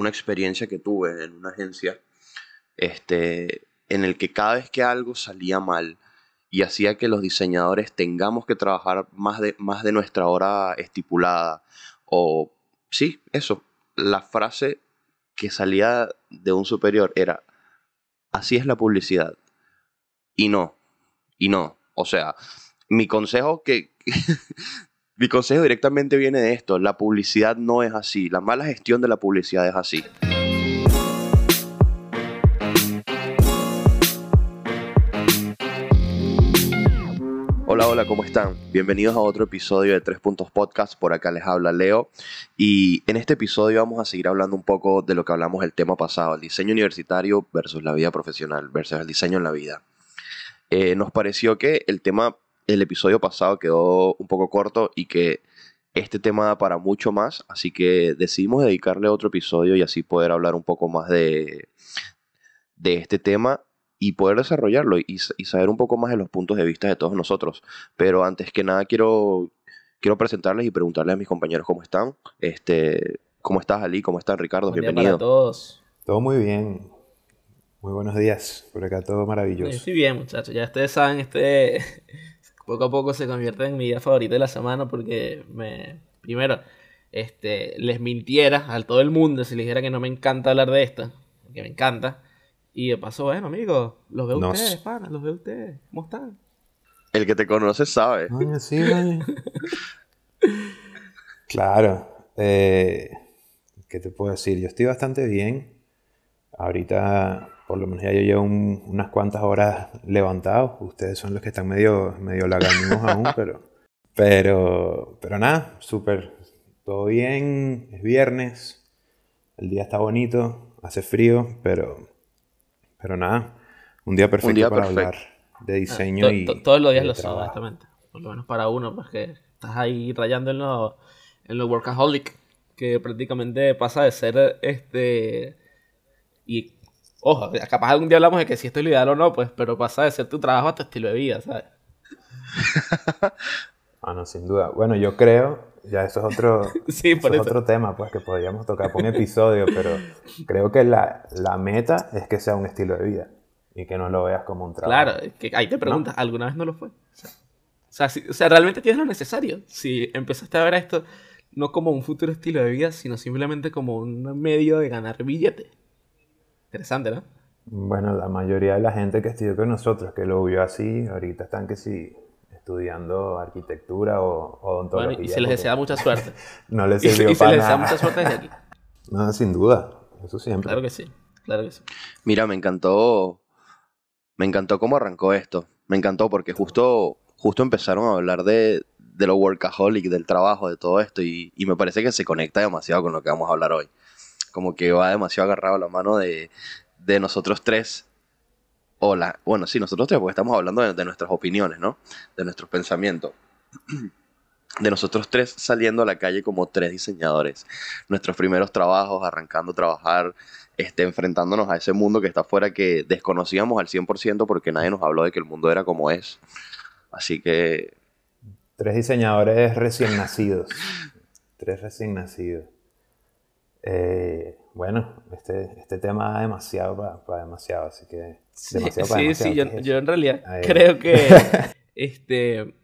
una experiencia que tuve en una agencia, este, en el que cada vez que algo salía mal y hacía que los diseñadores tengamos que trabajar más de, más de nuestra hora estipulada, o sí, eso, la frase que salía de un superior era, así es la publicidad. Y no, y no. O sea, mi consejo que... mi consejo directamente viene de esto. La publicidad no es así. La mala gestión de la publicidad es así. Hola, hola, ¿cómo están? Bienvenidos a otro episodio de Tres Puntos Podcast. Por acá les habla Leo. Y en este episodio vamos a seguir hablando un poco de lo que hablamos el tema pasado, el diseño universitario versus la vida profesional, versus el diseño en la vida. Eh, nos pareció que el tema, el episodio pasado quedó un poco corto y que este tema da para mucho más, así que decidimos dedicarle otro episodio y así poder hablar un poco más de, de este tema y poder desarrollarlo y, saber un poco más de los puntos de vista de todos nosotros. Pero antes que nada quiero, quiero presentarles y preguntarles a mis compañeros cómo están. Este, ¿Cómo estás, Ali? ¿Cómo están, Ricardo? Bienvenido. a todos. Todo muy bien. Muy buenos días. Por acá todo maravilloso. Yo estoy bien, muchachos. Ya ustedes saben, este poco a poco se convierte en mi día favorito de la semana porque me... Primero, este, les mintiera a todo el mundo si les dijera que no me encanta hablar de esto, que me encanta. Y de paso, bueno, amigos, los veo ustedes, pana, los veo ustedes. ¿Cómo están? El que te conoce sabe. sí, claro. Eh, ¿Qué te puedo decir? Yo estoy bastante bien. Ahorita, por lo menos ya yo llevo unas cuantas horas levantado. Ustedes son los que están medio, medio aún, pero, pero, pero nada, súper. Todo bien, es viernes, el día está bonito, hace frío, pero pero nada, un día perfecto para hablar de diseño ah, y. Todos los días lo son, exactamente. Por lo menos para uno, pues que estás ahí rayando en lo, en lo workaholic, que prácticamente pasa de ser este. Y. Ojo, capaz algún día hablamos de que si esto es lo ideal o no, pues, pero pasa de ser tu trabajo a tu estilo de vida, ¿sabes? ah, no, sin duda. Bueno, yo creo ya eso es otro, otro tema pues que podríamos tocar por un episodio, pero creo que la, meta es que sea un estilo de vida y que no lo veas como un trabajo. Claro, que ahí te preguntas, ¿alguna vez no lo fue? O sea, o sea, realmente tienes lo necesario. Si empezaste a ver esto no como un futuro estilo de vida, sino simplemente como un medio de ganar billete. Interesante, ¿no? Bueno, la mayoría de la gente que estudió con nosotros, que lo vio así, ahorita están que sí estudiando arquitectura o odontología. Bueno, y se les desea mucha suerte. no les sirvió y, se les desea mucha suerte desde aquí. No, sin duda. Eso siempre. Claro que sí. Claro que sí. Mira, me encantó. Me encantó cómo arrancó esto. Me encantó porque justo, justo empezaron a hablar de, de lo workaholic, del trabajo, de todo esto. Y, y, me parece que se conecta demasiado con lo que vamos a hablar hoy. Como que va demasiado agarrado a la mano de, de nosotros tres Hola, bueno, sí, nosotros tres, porque estamos hablando de, nuestras opiniones, ¿no? De nuestros pensamientos. De nosotros tres saliendo a la calle como tres diseñadores. Nuestros primeros trabajos, arrancando a trabajar, este, enfrentándonos a ese mundo que está afuera que desconocíamos al 100% porque nadie nos habló de que el mundo era como es. Así que... Tres diseñadores recién nacidos. tres recién nacidos. Eh, bueno, este, este tema da demasiado para, demasiado, así que... sí, sí, yo, en realidad creo que este,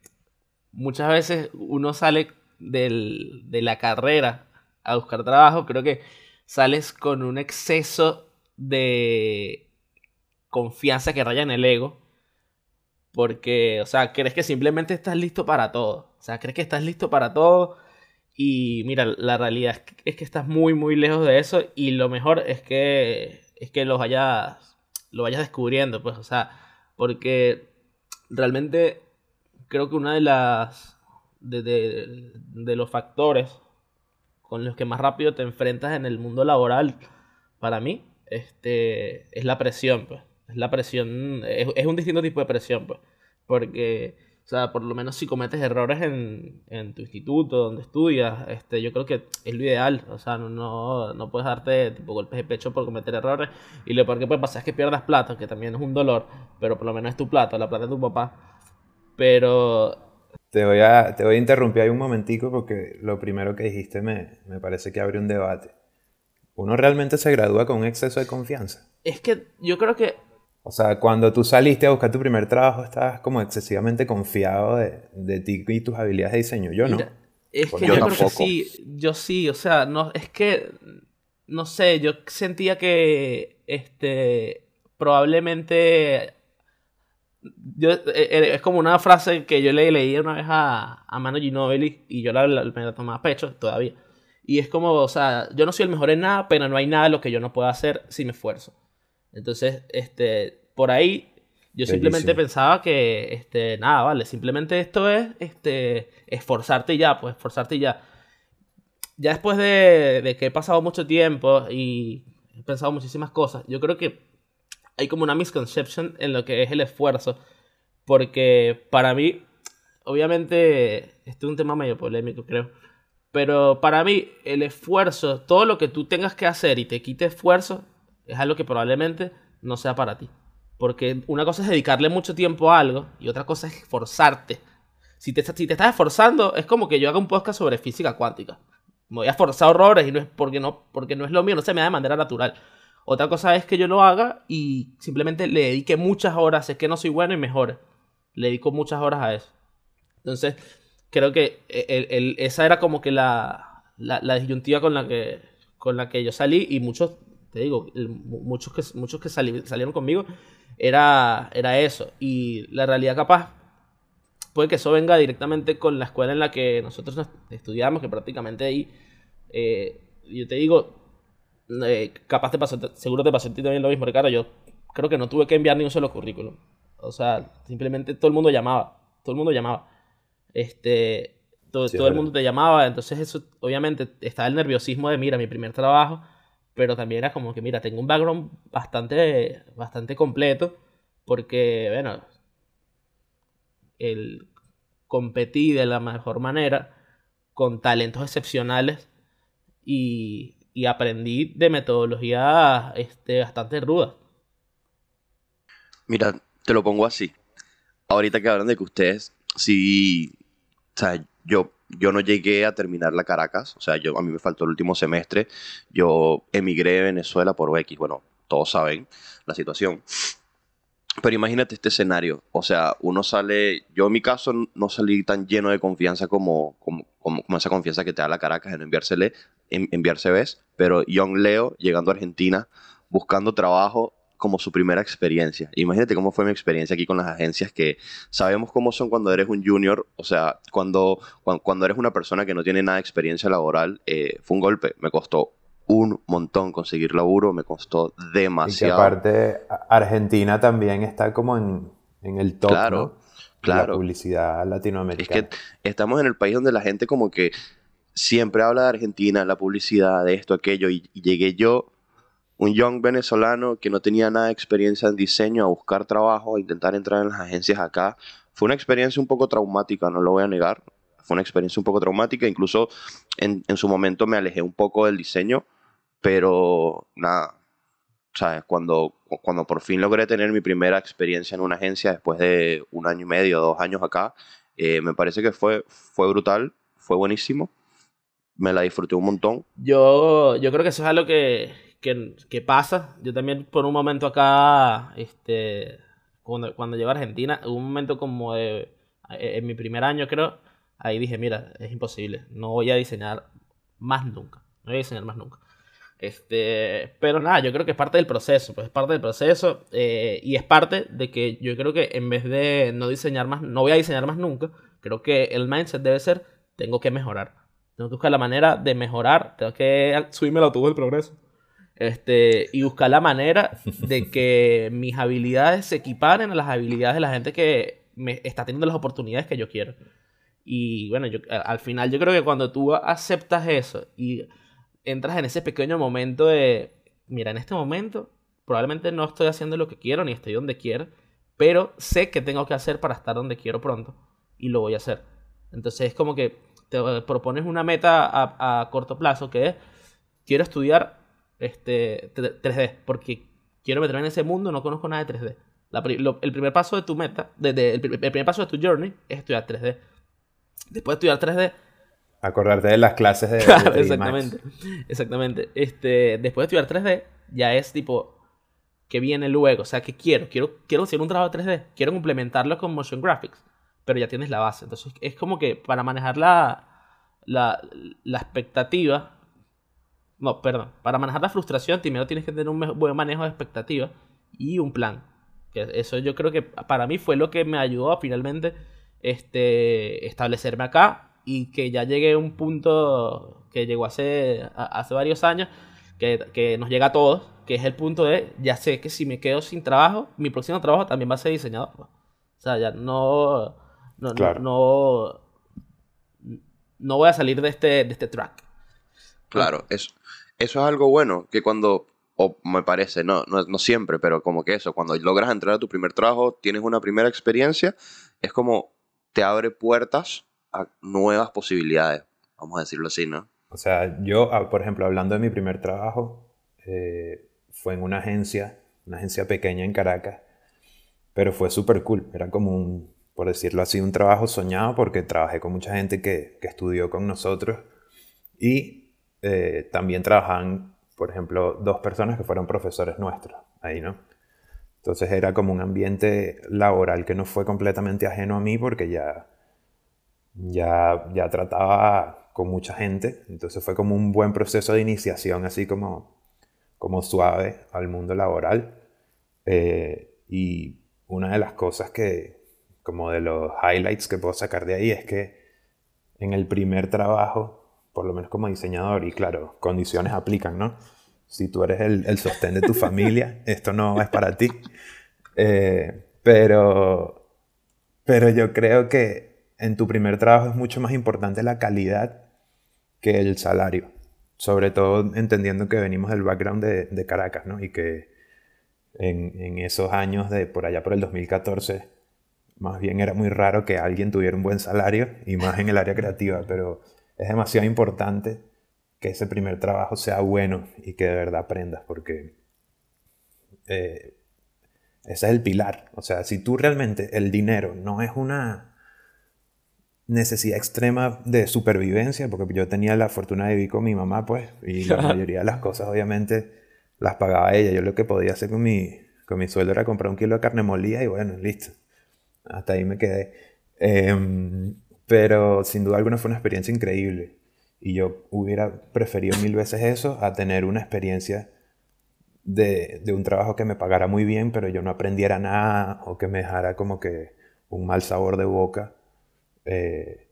muchas veces uno sale de la carrera a buscar trabajo, creo que sales con un exceso de confianza que raya en el ego, porque, o sea, crees que simplemente estás listo para todo, o sea, crees que estás listo para todo y mira, la realidad es que, estás muy, muy lejos de eso y lo mejor es que, es que lo vayas, descubriendo, pues, o sea, porque realmente creo que una de las, de, de, los factores con los que más rápido te enfrentas en el mundo laboral, para mí, este, es la presión, pues. Es la presión, es, es un distinto tipo de presión, pues. Porque o sea, por lo menos si cometes errores en, en tu instituto, donde estudias, este, yo creo que es lo ideal. O sea, no, no, puedes darte tipo golpes de pecho por cometer errores. Y lo peor que puede pasar es que pierdas plata, que también es un dolor, pero por lo menos es tu plata, la plata de tu papá. Pero... Te voy a, te voy a interrumpir ahí un momentico porque lo primero que dijiste me, me parece que abre un debate. uno realmente se gradúa con un exceso de confianza. Es que yo creo que... O sea, cuando tú saliste a buscar tu primer trabajo, estabas como excesivamente confiado de, ti y tus habilidades de diseño. Yo no. es que yo, creo que sí, yo sí, o sea, no, es que, no sé, yo sentía que, este, probablemente yo, eh, eh, es como una frase que yo le leí una vez a, a Manu Ginobili y yo la, me la tomaba a pecho todavía. Y es como, o sea, yo no soy el mejor en nada, pero no hay nada lo que yo no pueda hacer si me esfuerzo. Entonces, este, por ahí yo simplemente pensaba que, este, nada, vale, simplemente esto es, este, esforzarte y ya, pues esforzarte y ya. Ya después de, de que he pasado mucho tiempo y he pensado muchísimas cosas, yo creo que hay como una misconception en lo que es el esfuerzo. Porque para mí, obviamente, este es un tema medio polémico, creo. Pero para mí, el esfuerzo, todo lo que tú tengas que hacer y te quite esfuerzo, es algo que probablemente no sea para ti. Porque una cosa es dedicarle mucho tiempo a algo y otra cosa es esforzarte. Si te, si te estás esforzando, es como que yo haga un podcast sobre física cuántica. Me voy a esforzar horrores y no es porque no, porque no es lo mío, no se me da de manera natural. Otra cosa es que yo lo haga y simplemente le dedique muchas horas. Es que no soy bueno y mejor. Le dedico muchas horas a eso. Entonces, creo que el, esa era como que la, la, disyuntiva con la, que, con la que yo salí y muchos, te digo, muchos que, muchos que salieron conmigo, era, era eso. Y la realidad capaz, puede que eso venga directamente con la escuela en la que nosotros estudiamos, que prácticamente ahí, eh, yo te digo, eh, capaz te pasó, seguro te pasó a ti también lo mismo, Ricardo. Yo creo que no tuve que enviar ni un solo currículum. O sea, simplemente todo el mundo llamaba. Todo el mundo llamaba. Este, todo, todo el mundo te llamaba. Entonces, eso, obviamente, estaba el nerviosismo de, mira, mi primer trabajo. Pero también era como que, mira, tengo un background bastante, bastante completo. Porque, bueno, el competí de la mejor manera con talentos excepcionales y, aprendí de metodología este, bastante ruda. Mira, te lo pongo así. Ahorita que hablan de que ustedes, sí, o sea, yo, yo no llegué a terminar la Caracas, o sea, yo, a mí me faltó el último semestre, yo emigré de Venezuela por X, bueno, todos saben la situación. Pero imagínate este escenario, o sea, uno sale, yo en mi caso no salí tan lleno de confianza como, como, como, esa confianza que te da la Caracas en enviársele, en, enviarse ves, pero Young Leo llegando a Argentina, buscando trabajo como su primera experiencia. Imagínate cómo fue mi experiencia aquí con las agencias, que sabemos cómo son cuando eres un junior, o sea, cuando, cuando, eres una persona que no tiene nada de experiencia laboral, eh, fue un golpe, me costó un montón conseguir laburo, me costó demasiado. Y aparte, Argentina también está como en, el top claro, claro. de la publicidad latinoamericana. Es que estamos en el país donde la gente como que siempre habla de Argentina, la publicidad, de esto, aquello, y, llegué yo, un young venezolano que no tenía nada de experiencia en diseño, a buscar trabajo, a intentar entrar en las agencias acá. Fue una experiencia un poco traumática, no lo voy a negar. Fue una experiencia un poco traumática, incluso en, en su momento me alejé un poco del diseño pero nada, ¿sabes? Cuando, cuando por fin logré tener mi primera experiencia en una agencia después de un año y medio, dos años acá, eh, me parece que fue, fue brutal, fue buenísimo. Me la disfruté un montón. Yo, yo creo que eso es algo que, que, pasa. Yo también por un momento acá, este, cuando, cuando llegué a Argentina, un momento como de, en mi primer año creo, ahí dije, mira, es imposible, no voy a diseñar más nunca, no voy a diseñar más nunca. Este, pero nada, yo creo que es parte del proceso, pues es parte del proceso eh, y es parte de que yo creo que en vez de no diseñar más, no voy a diseñar más nunca, creo que el mindset debe ser, tengo que mejorar, tengo que buscar la manera de mejorar, tengo que subirme el autobús del progreso. Este, y buscar la manera de que mis habilidades se equiparen a las habilidades de la gente que me está teniendo las oportunidades que yo quiero. Y bueno, yo, al final yo creo que cuando tú aceptas eso y entras en ese pequeño momento de, mira, en este momento probablemente no estoy haciendo lo que quiero ni estoy donde quiero, pero sé que tengo que hacer para estar donde quiero pronto y lo voy a hacer. Entonces es como que te propones una meta a, corto plazo que es, quiero estudiar este, 3D, porque quiero meterme en ese mundo, no conozco nada de 3D. el primer paso de tu meta, de, el, primer paso de tu journey es estudiar 3D. Después de estudiar 3D, Acordarte de las clases de... Claro, exactamente. Exactamente. Este, después de estudiar 3D, ya es tipo, ¿qué viene luego? O sea, ¿qué quiero? Quiero, quiero hacer un trabajo 3D. Quiero complementarlo con motion graphics. Pero ya tienes la base. Entonces, es como que para manejar la, la, la expectativa... No, perdón. Para manejar la frustración, primero tienes que tener un buen manejo de expectativa y un plan. Que eso yo creo que para mí fue lo que me ayudó a finalmente este, establecerme acá y que ya llegué a un punto que llegó hace, hace varios años, que, nos llega a todos, que es el punto de, ya sé que si me quedo sin trabajo, mi próximo trabajo también va a ser diseñador. O sea, ya no, no, no, no, voy a salir de este, de este track. Claro, eso, eso es algo bueno, que cuando o me parece, no, no, siempre, pero como que eso, cuando logras entrar a tu primer trabajo, tienes una primera experiencia, es como te abre puertas a nuevas posibilidades, vamos a decirlo así, ¿no? O sea, yo, ah, por ejemplo, hablando de mi primer trabajo, eh, fue en una agencia, una agencia pequeña en Caracas, pero fue súper cool, era como un, por decirlo así, un trabajo soñado porque trabajé con mucha gente que, que estudió con nosotros y eh, también trabajaban por ejemplo, dos personas que fueron profesores nuestros ahí, ¿no? Entonces era como un ambiente laboral que no fue completamente ajeno a mí porque ya, ya, ya trataba con mucha gente. Entonces fue como un buen proceso de iniciación, así como, como suave al mundo laboral. Eh, y una de las cosas que, como de los highlights que puedo sacar de ahí es que en el primer trabajo por lo menos como diseñador, y claro, condiciones aplican, ¿no? Si tú eres el, sostén de tu familia, esto no es para ti. Eh, pero, pero yo creo que en tu primer trabajo es mucho más importante la calidad que el salario. Sobre todo entendiendo que venimos del background de, Caracas, ¿no? Y que en, en, esos años de por allá por el 2014, más bien era muy raro que alguien tuviera un buen salario, y más en el área creativa, pero es demasiado importante que ese primer trabajo sea bueno y que de verdad aprendas, porque eh, ese es el pilar. O sea, si tú realmente el dinero no es una necesidad extrema de supervivencia, porque yo tenía la fortuna de vivir con mi mamá, pues, y la mayoría de las cosas obviamente las pagaba ella. Yo lo que podía hacer con mi, con mi sueldo era comprar un kilo de carne molida y bueno, listo. Hasta ahí me quedé. Em, pero sin duda alguna fue una experiencia increíble. Y yo hubiera preferido mil veces eso a tener una experiencia de, un trabajo que me pagara muy bien, pero yo no aprendiera nada o que me dejara como que un mal sabor de boca eh,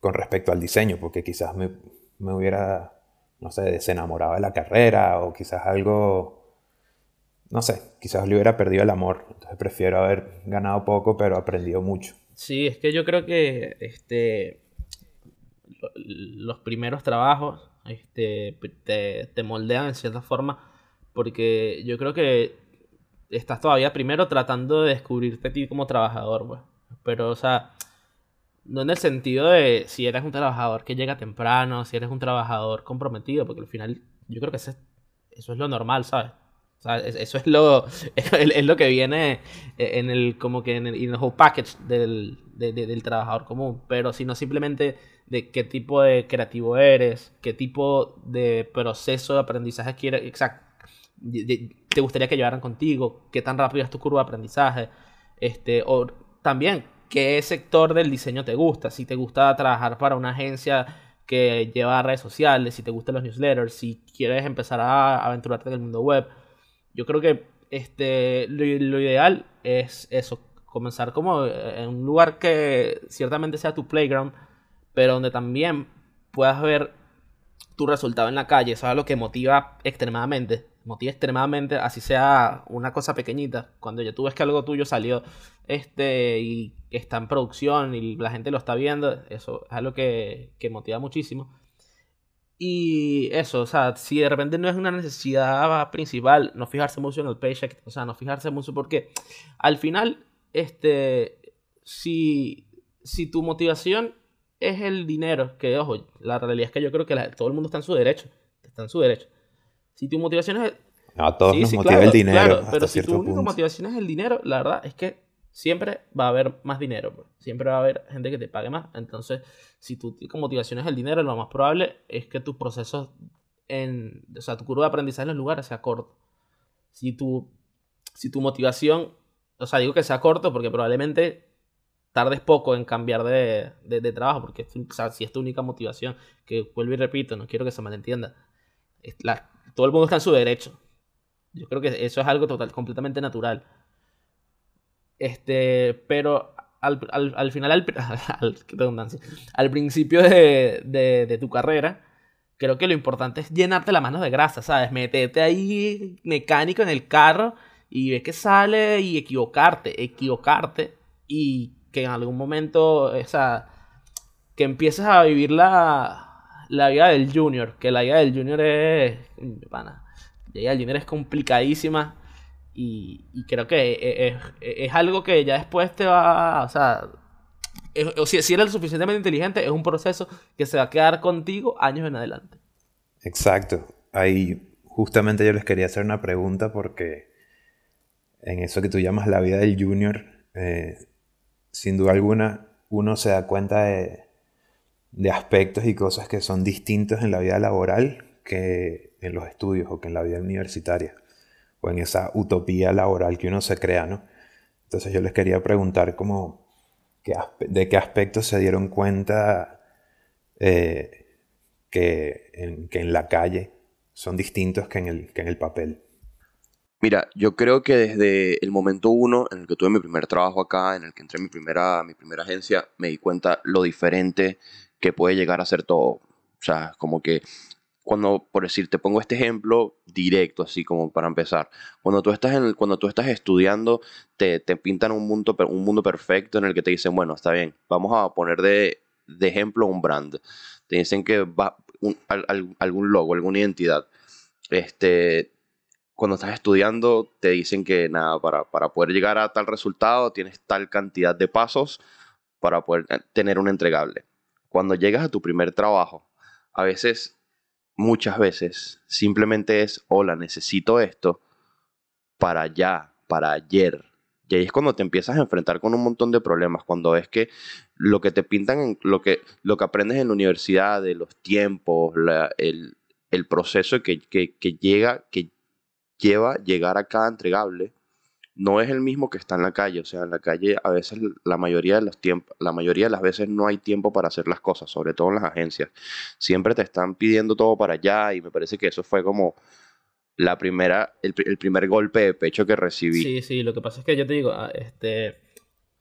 con respecto al diseño, porque quizás me, me hubiera, no sé, desenamorado de la carrera o quizás algo, no sé, quizás le hubiera perdido el amor. Entonces prefiero haber ganado poco, pero aprendido mucho. Sí, es que yo creo que este, los primeros trabajos este, te, moldean en cierta forma porque yo creo que estás todavía primero tratando de descubrirte a ti como trabajador, pues. Pero, o sea, no en el sentido de si eres un trabajador que llega temprano, si eres un trabajador comprometido, porque al final yo creo que eso es lo normal, ¿sabes? O sea, eso es lo, es, lo que viene en el, como que en el, whole package del, del trabajador común. Pero si no simplemente de qué tipo de creativo eres, qué tipo de proceso de aprendizaje quieres, exacto, te gustaría que llevaran contigo, qué tan rápido es tu curva de aprendizaje, este, o también qué sector del diseño te gusta, si te gusta trabajar para una agencia que lleva redes sociales, si te gustan los newsletters, si quieres empezar a aventurarte en el mundo web yo creo que este, lo, ideal es eso, comenzar como en un lugar que ciertamente sea tu playground, pero donde también puedas ver tu resultado en la calle. Eso es lo que motiva extremadamente. Motiva extremadamente, así sea una cosa pequeñita. Cuando ya tú ves que algo tuyo salió este y está en producción y la gente lo está viendo, eso es algo que, que motiva muchísimo. Y eso, o sea, si de repente no es una necesidad principal, no fijarse mucho en el paycheck, o sea, no fijarse mucho porque al final, este, si, si tu motivación es el dinero, que ojo, la realidad es que yo creo que todo el mundo está en su derecho, está en su derecho. Si tu motivación es... A todos nos motiva el dinero. pero si tu única motivación es el dinero, la verdad es que siempre va a haber más dinero, pues. siempre va a haber gente que te pague más. Entonces, si tu motivación es el dinero, lo más probable es que tus procesos en, o sea, tu curva de aprendizaje en los lugares sea corto. Si tu, si tu motivación, o sea, digo que sea corto porque probablemente tardes poco en cambiar de, de, trabajo, porque si es tu única motivación, que vuelvo y repito, no quiero que se malentienda, todo el mundo está en su derecho. Yo creo que eso es algo total, completamente natural. Este, pero al, final, al, al, principio de, de, tu carrera, creo que lo importante es llenarte la mano de grasa, ¿sabes? Meterte ahí mecánico en el carro y ver que sale y equivocarte, equivocarte y que en algún momento, o que empieces a vivir la, la vida del junior, que la vida del junior es, pana, la vida del junior es complicadísima y, creo que es, algo que ya después te va, o sea, o si, eres lo suficientemente inteligente, es un proceso que se va a quedar contigo años en adelante. Exacto. Ahí justamente yo les quería hacer una pregunta porque en eso que tú llamas la vida del junior, eh, sin duda alguna uno se da cuenta de, de aspectos y cosas que son distintos en la vida laboral que en los estudios o que en la vida universitaria o en esa utopía laboral que uno se crea, ¿no? Entonces yo les quería preguntar de qué aspectos se dieron cuenta eh, que, en, que, en, la calle son distintos que en, el, que en el papel. Mira, yo creo que desde el momento uno en el que tuve mi primer trabajo acá, en el que entré en mi primera, mi primera agencia, me di cuenta lo diferente que puede llegar a ser todo. O sea, como que cuando, por decir, te pongo este ejemplo directo, así como para empezar. Cuando tú estás, cuando tú estás estudiando, te, te, pintan un mundo, un mundo perfecto en el que te dicen, bueno, está bien, vamos a poner de, de ejemplo un brand. Te dicen que va algún logo, alguna identidad. Este, cuando estás estudiando, te dicen que nada, para, para poder llegar a tal resultado, tienes tal cantidad de pasos para poder tener un entregable. Cuando llegas a tu primer trabajo, a veces muchas veces simplemente es, hola, necesito esto para ya, para ayer. Y ahí es cuando te empiezas a enfrentar con un montón de problemas, cuando ves que lo que te pintan, lo que, lo que aprendes en la universidad, de los tiempos, el, el, proceso que, que, que, llega, que lleva llegar a cada entregable, no es el mismo que está en la calle. O sea, en la calle a veces la mayoría de los tiempos, la mayoría de las veces no hay tiempo para hacer las cosas, sobre todo en las agencias. Siempre te están pidiendo todo para allá y me parece que eso fue como la primera, el, primer golpe de pecho que recibí. Sí, sí, lo que pasa es que yo te digo, ah, este,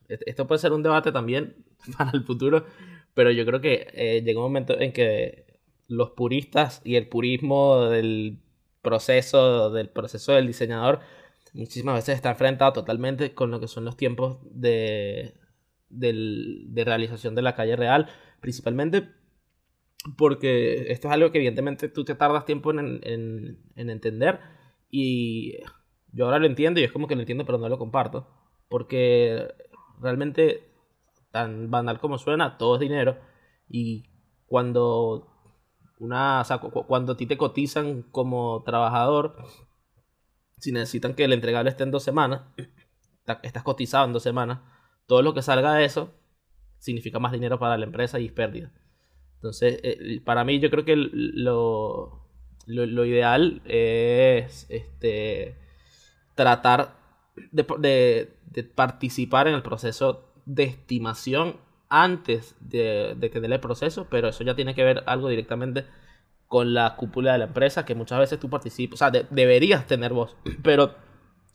esto puede ser un debate también para el futuro, pero yo creo que eh, llega un momento en que los puristas y el purismo del proceso, del proceso del diseñador, muchísimas veces está enfrentado totalmente con lo que son los tiempos de, de realización de la calle real, principalmente porque esto es algo que evidentemente tú te tardas tiempo en, en, entender y yo ahora lo entiendo y es como que lo entiendo pero no lo comparto, porque realmente tan banal como suena, todo es dinero y cuando una, cuando a ti te cotizan como trabajador si necesitan que el entregable esté en dos semanas, estás cotizado en dos semanas, todo lo que salga de eso significa más dinero para la empresa y es pérdida. Entonces, eh, para mí yo creo que lo, lo, ideal es este, tratar de, de, participar en el proceso de estimación antes de, de tener el proceso, pero eso ya tiene que ver algo directamente con la cúpula de la empresa, que muchas veces tú participas, o sea, deberías tener voz, pero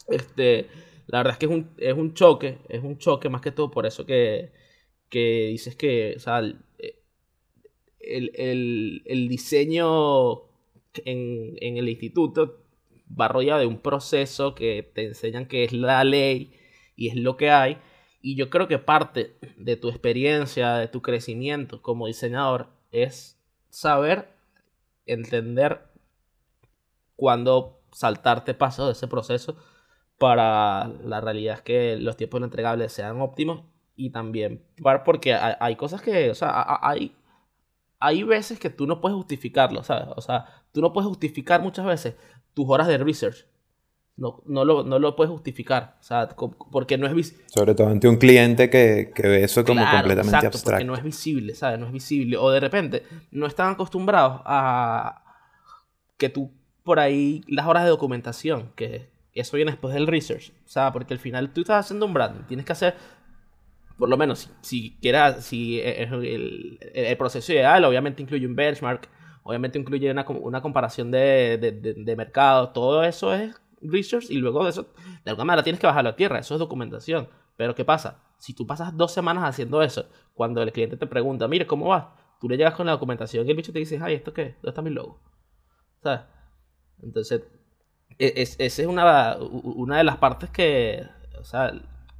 este, la verdad es que es un, es un choque, es un choque más que todo por eso que, que dices que, o sea, el, el, el diseño en, en, el instituto va rodeado de un proceso que te enseñan que es la ley y es lo que hay. Y yo creo que parte de tu experiencia, de tu crecimiento como diseñador, es saber entender cuándo saltarte pasos de ese proceso para la realidad es que los tiempos entregables sean óptimos y también porque hay, cosas que, o sea, hay, hay veces que tú no puedes justificarlo, ¿sabes? O sea, tú no puedes justificar muchas veces tus horas de research. No, no, lo, no lo puedes justificar, o sea, porque no es visible. Sobre todo ante un cliente que, que ve eso como completamente exacto, abstracto. porque no es visible, ¿sabes? No es visible. O de repente no están acostumbrados a que tú por ahí las horas de documentación, que eso viene después del research, o sea, porque al final tú estás haciendo un branding, tienes que hacer, por lo menos, si, si quieras, si el, el, proceso ideal, obviamente incluye un benchmark, obviamente incluye una, una comparación de, de, de, de mercado, todo eso es research y luego de eso, de alguna manera tienes que bajarlo a tierra, eso es documentación. Pero ¿qué pasa? Si tú pasas dos semanas haciendo eso, cuando el cliente te pregunta, mire, ¿cómo va? Tú le llegas con la documentación y el bicho te dice, ay, ¿esto qué? ¿Dónde está mi logo? ¿Sabes? Entonces, esa es una, una de las partes que, o sea,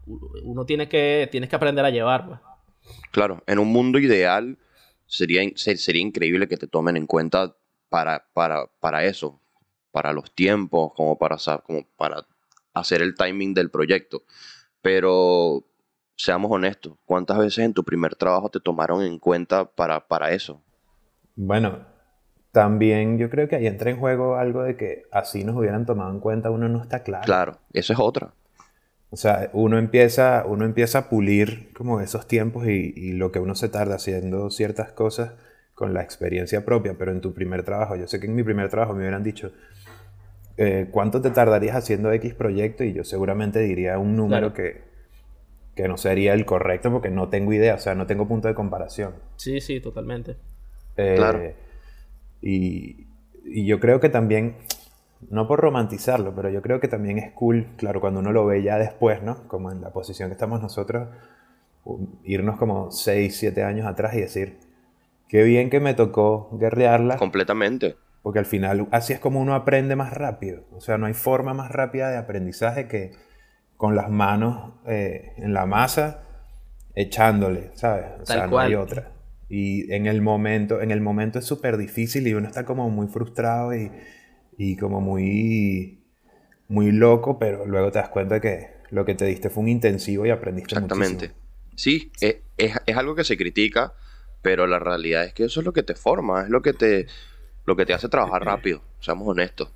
uno tiene que, tienes que aprender a llevar. Pues. Claro, en un mundo ideal sería, sería increíble que te tomen en cuenta para, para, para eso, para los tiempos, como para, como para hacer el timing del proyecto. Pero seamos honestos, ¿cuántas veces en tu primer trabajo te tomaron en cuenta para, para eso? Bueno, también yo creo que ahí entra en juego algo de que así nos hubieran tomado en cuenta, uno no está claro. Claro, eso es otra. O sea, uno empieza, uno empieza a pulir como esos tiempos y, y lo que uno se tarda haciendo ciertas cosas con la experiencia propia, pero en tu primer trabajo, yo sé que en mi primer trabajo me hubieran dicho, eh, ¿cuánto te tardarías haciendo X proyecto? Y yo seguramente diría un número que, que no sería el correcto porque no tengo idea, o sea, no tengo punto de comparación. Sí, sí, totalmente. Eh, claro. Y, y, yo creo que también, no por romantizarlo, pero yo creo que también es cool, claro, cuando uno lo ve ya después, ¿no? Como en la posición que estamos nosotros, irnos como 6, 7 años atrás y decir, qué bien que me tocó guerrearla. Completamente. Porque al final así es como uno aprende más rápido. O sea, no hay forma más rápida de aprendizaje que con las manos eh, en la masa echándole, ¿sabes? O sea, no hay otra. Y en el momento, en el momento es súper difícil y uno está como muy frustrado y, y, como muy, muy loco, pero luego te das cuenta que lo que te diste fue un intensivo y aprendiste Exactamente. Sí, es, es, es algo que se critica, pero la realidad es que eso es lo que te forma, es lo que te lo que te hace trabajar rápido, seamos honestos.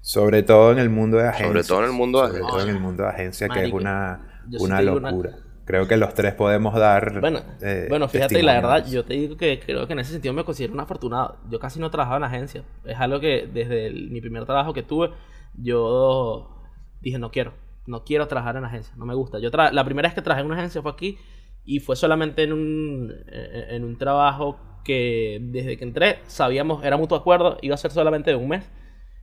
Sobre todo en el mundo de agencia. Sobre todo en el mundo de agencia. Sobre todo en el mundo de agencia, que es una, una locura. Creo que los tres podemos dar. Bueno, eh, bueno fíjate, la verdad, yo te digo que creo que en ese sentido me considero un afortunado. Yo casi no trabajaba en agencia. Es algo que desde mi primer trabajo que tuve, yo dije, no quiero. No quiero trabajar en agencia. No me gusta. Yo la primera vez que trabajé en una agencia fue aquí y fue solamente en un, en un trabajo que desde que entré sabíamos, era mutuo acuerdo, iba a ser solamente de un mes.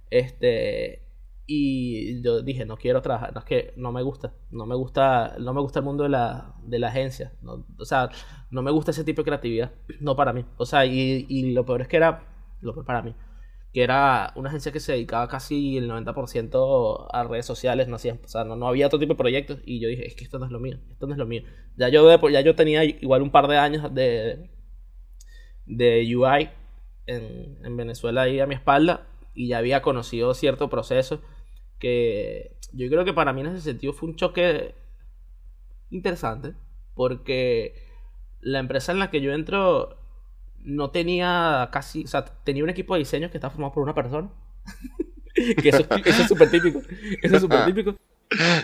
Este, y yo dije, no quiero trabajar, no es que no me gusta, no me gusta, no me gusta el mundo de la, de la agencia, o sea, no me gusta ese tipo de creatividad, no para mí, o sea, y, y lo peor es que era, lo peor para mí, que era una agencia que se dedicaba casi el 90% a redes sociales, no hacía, o sea, no, no, había otro tipo de proyectos, y yo dije, es que esto no es lo mío, esto no es lo mío, ya yo, ya yo tenía igual un par de años de de UI en, en Venezuela ahí a mi espalda y ya había conocido cierto proceso que yo creo que para mí en ese sentido fue un choque interesante porque la empresa en la que yo entro no tenía casi, o sea, tenía un equipo de diseño que estaba formado por una persona. que eso, es súper típico. Eso es súper típico.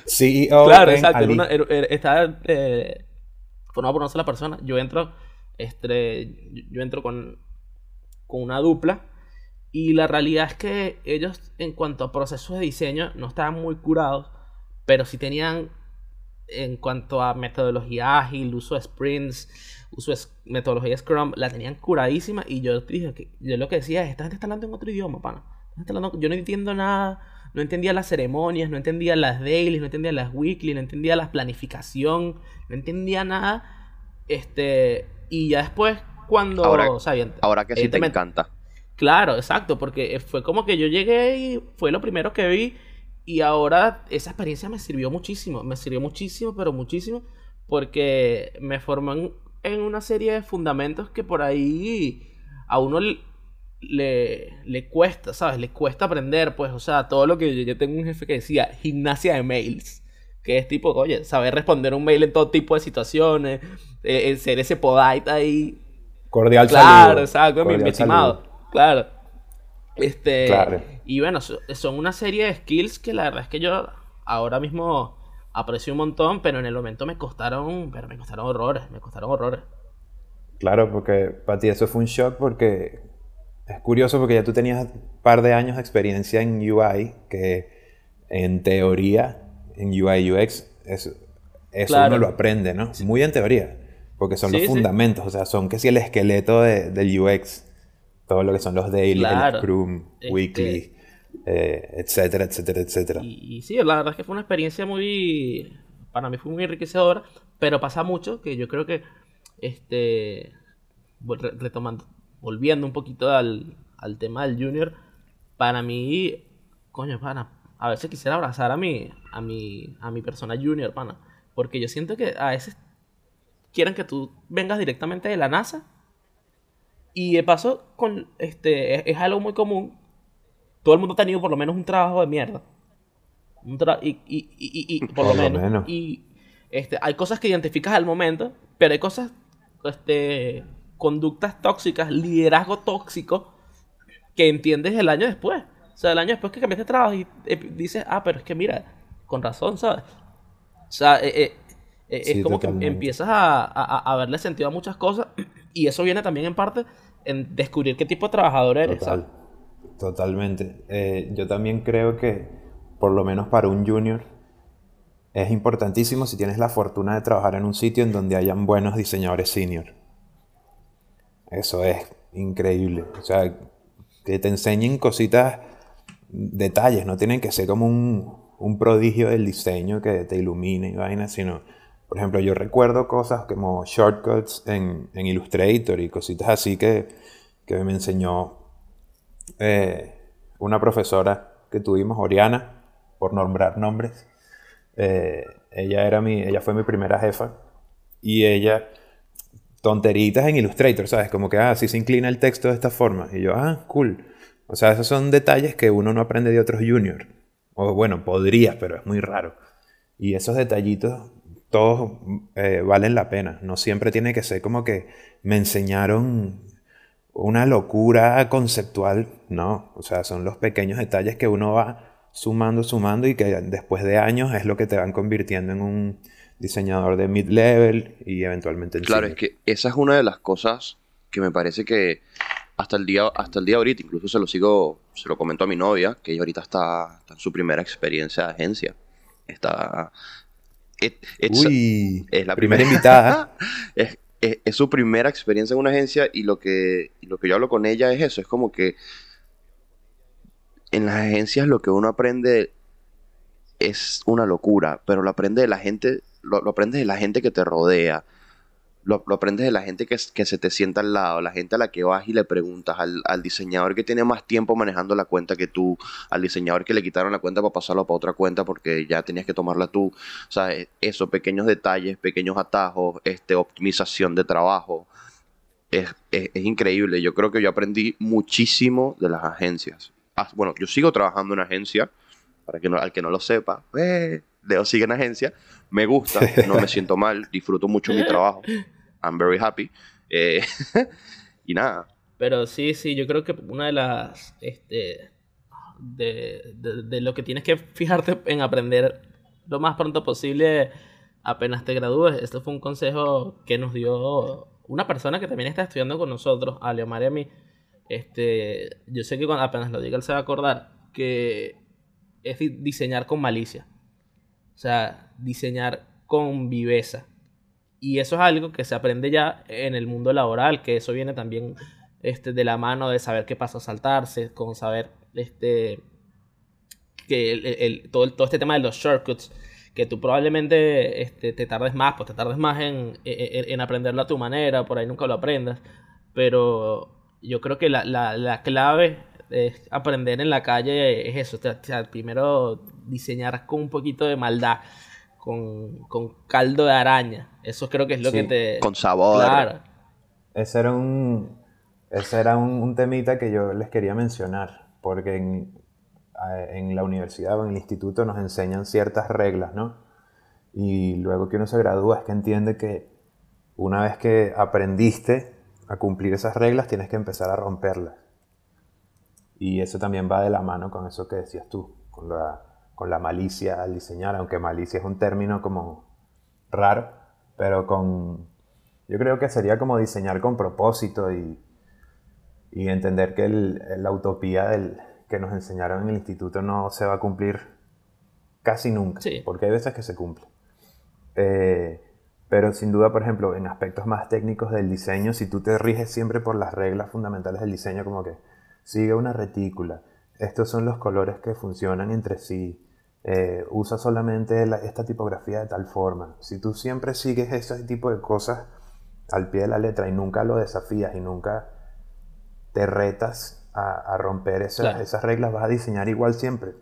Sí, claro, exacto. estaba eh, formado por una sola persona. Yo entro este, yo entro con, con una dupla. Y la realidad es que ellos, en cuanto a procesos de diseño, no estaban muy curados, pero sí tenían, en cuanto a metodología ágil, uso de sprints, de metodología Scrum, la tenían curadísima. Y yo dije que yo lo que decía es: esta gente está hablando en otro idioma, pana. Yo no entiendo nada, no entendía las ceremonias, no entendía las dailies, no entendía las weekly, no entendía la planificación, no entendía nada. Este, y ya después, cuando. Ahora, ahora que sí te encanta. Claro, exacto, porque fue como que yo llegué y fue lo primero que vi. Y ahora esa experiencia me sirvió muchísimo. Me sirvió muchísimo, pero muchísimo. Porque me formó en, una serie de fundamentos que por ahí a uno le, le, cuesta, ¿sabes? Le cuesta aprender, pues, o sea, todo lo que yo tengo un jefe que decía, gimnasia de mails que es tipo, oye, saber responder un mail en todo tipo de situaciones, eh, eh, ser ese podite ahí. Cordial Claro, exacto, mi, estimado. Claro. Este, Y bueno, son una serie de skills que la verdad es que yo ahora mismo aprecio un montón, pero en el momento me costaron, pero me costaron horrores, me costaron horrores. Claro, porque para ti eso fue un shock porque es curioso porque ya tú tenías un par de años de experiencia en UI, que en teoría, en UI UX, eso, eso uno lo aprende, ¿no? Muy en teoría, porque son los fundamentos, o sea, son que si el esqueleto de, del UX, todo lo que son los daily, el Scrum, este weekly, eh, etcétera, etcétera, etcétera. Y, sí, la verdad es que fue una experiencia muy, para mí fue muy enriquecedora, pero pasa mucho que yo creo que, este, retomando, volviendo un poquito al, al tema del junior, para mí, coño, pana, a veces quisiera abrazar a mi, a mi, a mi persona junior, pana, porque yo siento que a veces quieren que tú vengas directamente de la NASA y de paso, con, este, es, algo muy común. Todo el mundo ha tenido por lo menos un trabajo de mierda. Un y, y, y, y, por, lo, menos. Y este, hay cosas que identificas al momento, pero hay cosas, este, conductas tóxicas, liderazgo tóxico, que entiendes el año después. O sea, el año después que cambiaste de trabajo y eh, dices, ah, pero es que mira, con razón, ¿sabes? O sea, eh, eh, es como que empiezas a, a, a, verle sentido a muchas cosas y eso viene también en parte en descubrir qué tipo de trabajador eres. Totalmente. Eh, yo también creo que, por lo menos para un junior, es importantísimo si tienes la fortuna de trabajar en un sitio en donde hayan buenos diseñadores senior. Eso es increíble. O sea, que te enseñen cositas, detalles, no tienen que ser como un, prodigio del diseño que te ilumine y vaina, sino por ejemplo, yo recuerdo cosas como shortcuts en, Illustrator y cositas así que, me enseñó eh, una profesora que tuvimos, Oriana, por nombrar nombres. Eh, ella, era mi, ella fue mi primera jefa y ella, tonteritas en Illustrator, ¿sabes? Como que, ah, así se inclina el texto de esta forma. Y yo, ah, cool. O sea, esos son detalles que uno no aprende de otros juniors. O bueno, podrías, pero es muy raro. Y esos detallitos todos eh, valen la pena. No siempre tiene que ser como que me enseñaron una locura conceptual. No, o sea, son los pequeños detalles que uno va sumando, sumando y que después de años es lo que te van convirtiendo en un diseñador de mid-level y eventualmente en Claro, es que esa es una de las cosas que me parece que hasta el día hasta el día ahorita, incluso se lo sigo, se lo comento a mi novia, que ella ahorita está, está en su primera experiencia de agencia. Está Uy, es la primera, invitada. es, su primera experiencia en una agencia y lo que, lo que yo hablo con ella es eso, es como que en las agencias lo que uno aprende es una locura, pero lo aprende de la gente, lo, lo aprendes de la gente que te rodea lo, aprendes de la gente que, se te sienta al lado, la gente a la que vas y le preguntas, al, diseñador que tiene más tiempo manejando la cuenta que tú, al diseñador que le quitaron la cuenta para pasarlo para otra cuenta porque ya tenías que tomarla tú. O sea, e, eso, pequeños detalles, pequeños atajos, este, optimización de trabajo. Es, increíble. Yo creo que yo aprendí muchísimo de las agencias. Ah, bueno, yo sigo trabajando en agencia, para que no, al que no lo sepa, eh, Leo sigue en agencia, me gusta, no me siento mal, disfruto mucho mi trabajo. I'm very happy. Eh, y nada. Pero sí, sí, yo creo que una de las. Este, de, de, lo que tienes que fijarte en aprender lo más pronto posible apenas te gradúes. Esto fue un consejo que nos dio una persona que también está estudiando con nosotros, a Leomar y a mí. Este, yo sé que cuando apenas lo diga él se va a acordar que es diseñar con malicia. O sea, diseñar con viveza. Y eso es algo que se aprende ya en el mundo laboral, que eso viene también este, de la mano de saber qué pasa a saltarse, con saber este, que el, todo, todo este tema de los shortcuts, que tú probablemente este, te tardes más, pues te tardes más en, en, aprenderlo a tu manera, por ahí nunca lo aprendas, pero yo creo que la, la, la clave es aprender en la calle es eso, o sea, primero diseñar con un poquito de maldad, con, caldo de araña. Eso creo que es lo que te... Con sabor. Claro. Ese era un, ese era un, temita que yo les quería mencionar, porque en, en la universidad o en el instituto nos enseñan ciertas reglas, ¿no? Y luego que uno se gradúa es que entiende que una vez que aprendiste a cumplir esas reglas, tienes que empezar a romperlas. Y eso también va de la mano con eso que decías tú, con la, con la malicia al diseñar, aunque malicia es un término como raro, pero con... Yo creo que sería como diseñar con propósito y, y entender que la utopía del, que nos enseñaron en el instituto no se va a cumplir casi nunca, porque hay veces que se cumple. Eh, pero sin duda, por ejemplo, en aspectos más técnicos del diseño, si tú te riges siempre por las reglas fundamentales del diseño, como que sigue una retícula, estos son los colores que funcionan entre sí, eh, usa solamente esta tipografía de tal forma. Si tú siempre sigues ese tipo de cosas al pie de la letra y nunca lo desafías y nunca te retas a, romper esas reglas, vas a diseñar igual siempre.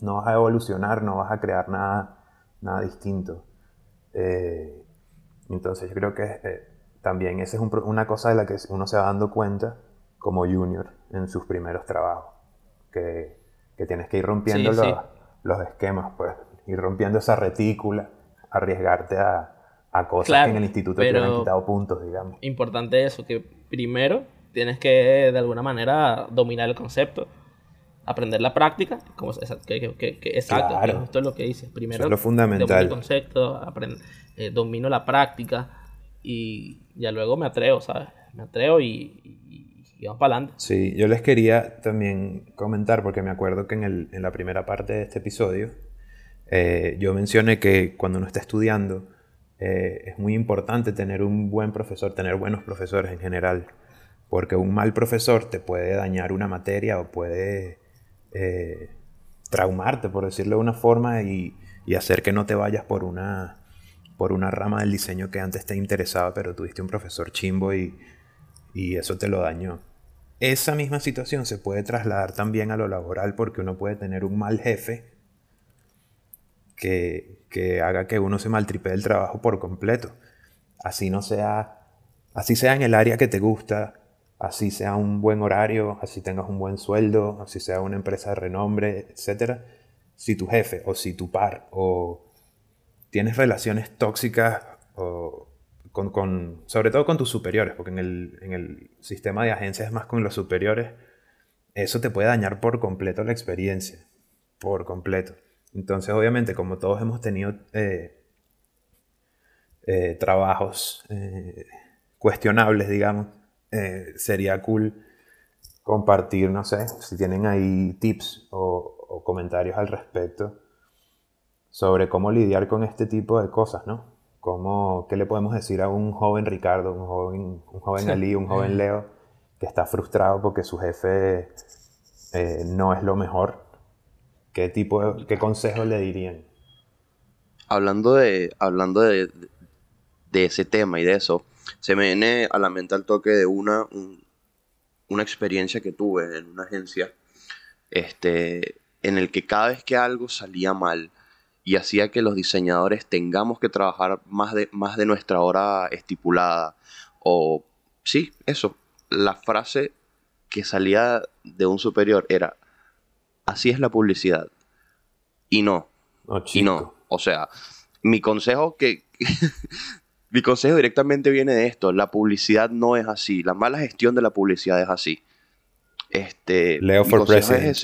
No vas a evolucionar, no vas a crear nada, nada distinto. Eh, entonces yo creo que eh, también esa es una cosa de la que uno se va dando cuenta como junior en sus primeros trabajos, que, tienes que ir rompiendo los, esquemas, pues, ir rompiendo esa retícula, arriesgarte a, cosas que en el instituto te han quitado puntos, digamos. Importante eso, que primero tienes que de alguna manera dominar el concepto aprender la práctica, como, que, que, que, exacto, esto es lo que dices. Primero, es lo fundamental. Domino el concepto, eh, domino la práctica y ya luego me atrevo, ¿sabes? Me atrevo y, vamos para adelante. Sí, yo les quería también comentar, porque me acuerdo que en, el, en la primera parte de este episodio eh, yo mencioné que cuando uno está estudiando eh, es muy importante tener un buen profesor, tener buenos profesores en general, porque un mal profesor te puede dañar una materia o puede eh, traumarte, por decirlo de una forma, y, hacer que no te vayas por una, por una rama del diseño que antes te interesaba, pero tuviste un profesor chimbo y, eso te lo dañó. Esa misma situación se puede trasladar también a lo laboral porque uno puede tener un mal jefe que, que haga que uno se maltripe el trabajo por completo. Así no sea, así sea en el área que te gusta, así sea un buen horario, así tengas un buen sueldo, así sea una empresa de renombre, etc. Si tu jefe o si tu par o tienes relaciones tóxicas o con, sobre todo con tus superiores, porque en el, sistema de agencias más con los superiores, eso te puede dañar por completo la experiencia, por completo. Entonces, obviamente, como todos hemos tenido eh, eh, trabajos eh, cuestionables, digamos, sería cool compartir, no sé, si tienen ahí tips o, comentarios al respecto sobre cómo lidiar con este tipo de cosas, ¿no? Cómo, ¿Qué le podemos decir a un joven Ricardo, un joven, un joven Ali, un joven Leo, que está frustrado porque su jefe eh, no es lo mejor? ¿Qué tipo de, qué consejos le dirían? Hablando de, hablando de, de ese tema y de eso, se me viene a la mente al toque de una, una experiencia que tuve en una agencia, este, en el que cada vez que algo salía mal y hacía que los diseñadores tengamos que trabajar más de, más de nuestra hora estipulada, o sí, eso, la frase que salía de un superior era, así es la publicidad. Y no. y no. O sea, mi consejo que, Mi consejo directamente viene de esto. La publicidad no es así. La mala gestión de la publicidad es así. Este, Leo for president.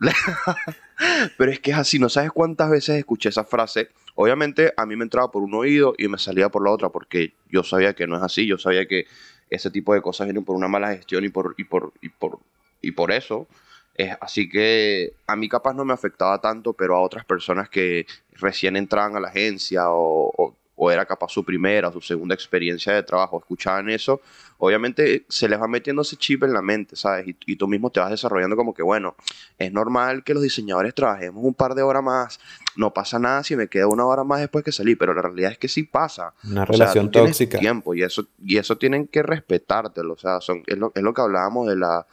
pero es que es así. No sabes cuántas veces escuché esa frase. Obviamente a mí me entraba por un oído y me salía por la otra porque yo sabía que no es así. Yo sabía que ese tipo de cosas vienen por una mala gestión y por, y por, y por, y por eso. Es, así que a mí capaz no me afectaba tanto, pero a otras personas que recién entraban a la agencia o o era capaz su primera o su segunda experiencia de trabajo, escuchaban eso, obviamente se les va metiendo ese chip en la mente, ¿sabes? Y, tú mismo te vas desarrollando como que, bueno, es normal que los diseñadores trabajemos un par de horas más, no pasa nada si me quedo una hora más después que salí, pero la realidad es que sí pasa. Una relación tóxica. Tiempo y eso, y eso tienen que respetártelo, o sea, son, es, lo, que hablábamos de la...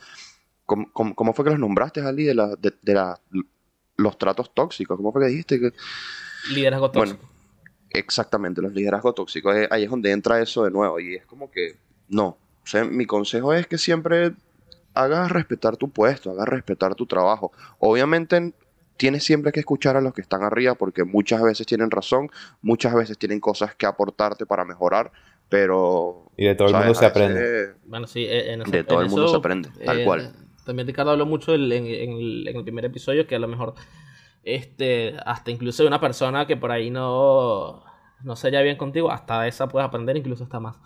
¿Cómo, fue que los nombraste, Ali? De, la, de, la, los tratos tóxicos. ¿Cómo fue que dijiste? Que... Liderazgo tóxico. Exactamente, los liderazgos tóxicos. Eh, ahí es donde entra eso de nuevo. Y es como que, no. O sea, mi consejo es que siempre hagas respetar tu puesto, hagas respetar tu trabajo. Obviamente tienes siempre que escuchar a los que están arriba porque muchas veces tienen razón, muchas veces tienen cosas que aportarte para mejorar, pero... Y de todo el mundo se aprende. Bueno, sí, e, de todo el mundo se aprende, tal cual. también Ricardo habló mucho en, el, primer episodio que a lo mejor este, hasta incluso de una persona que por ahí no, no se haya bien contigo, hasta esa puedes aprender, incluso hasta más.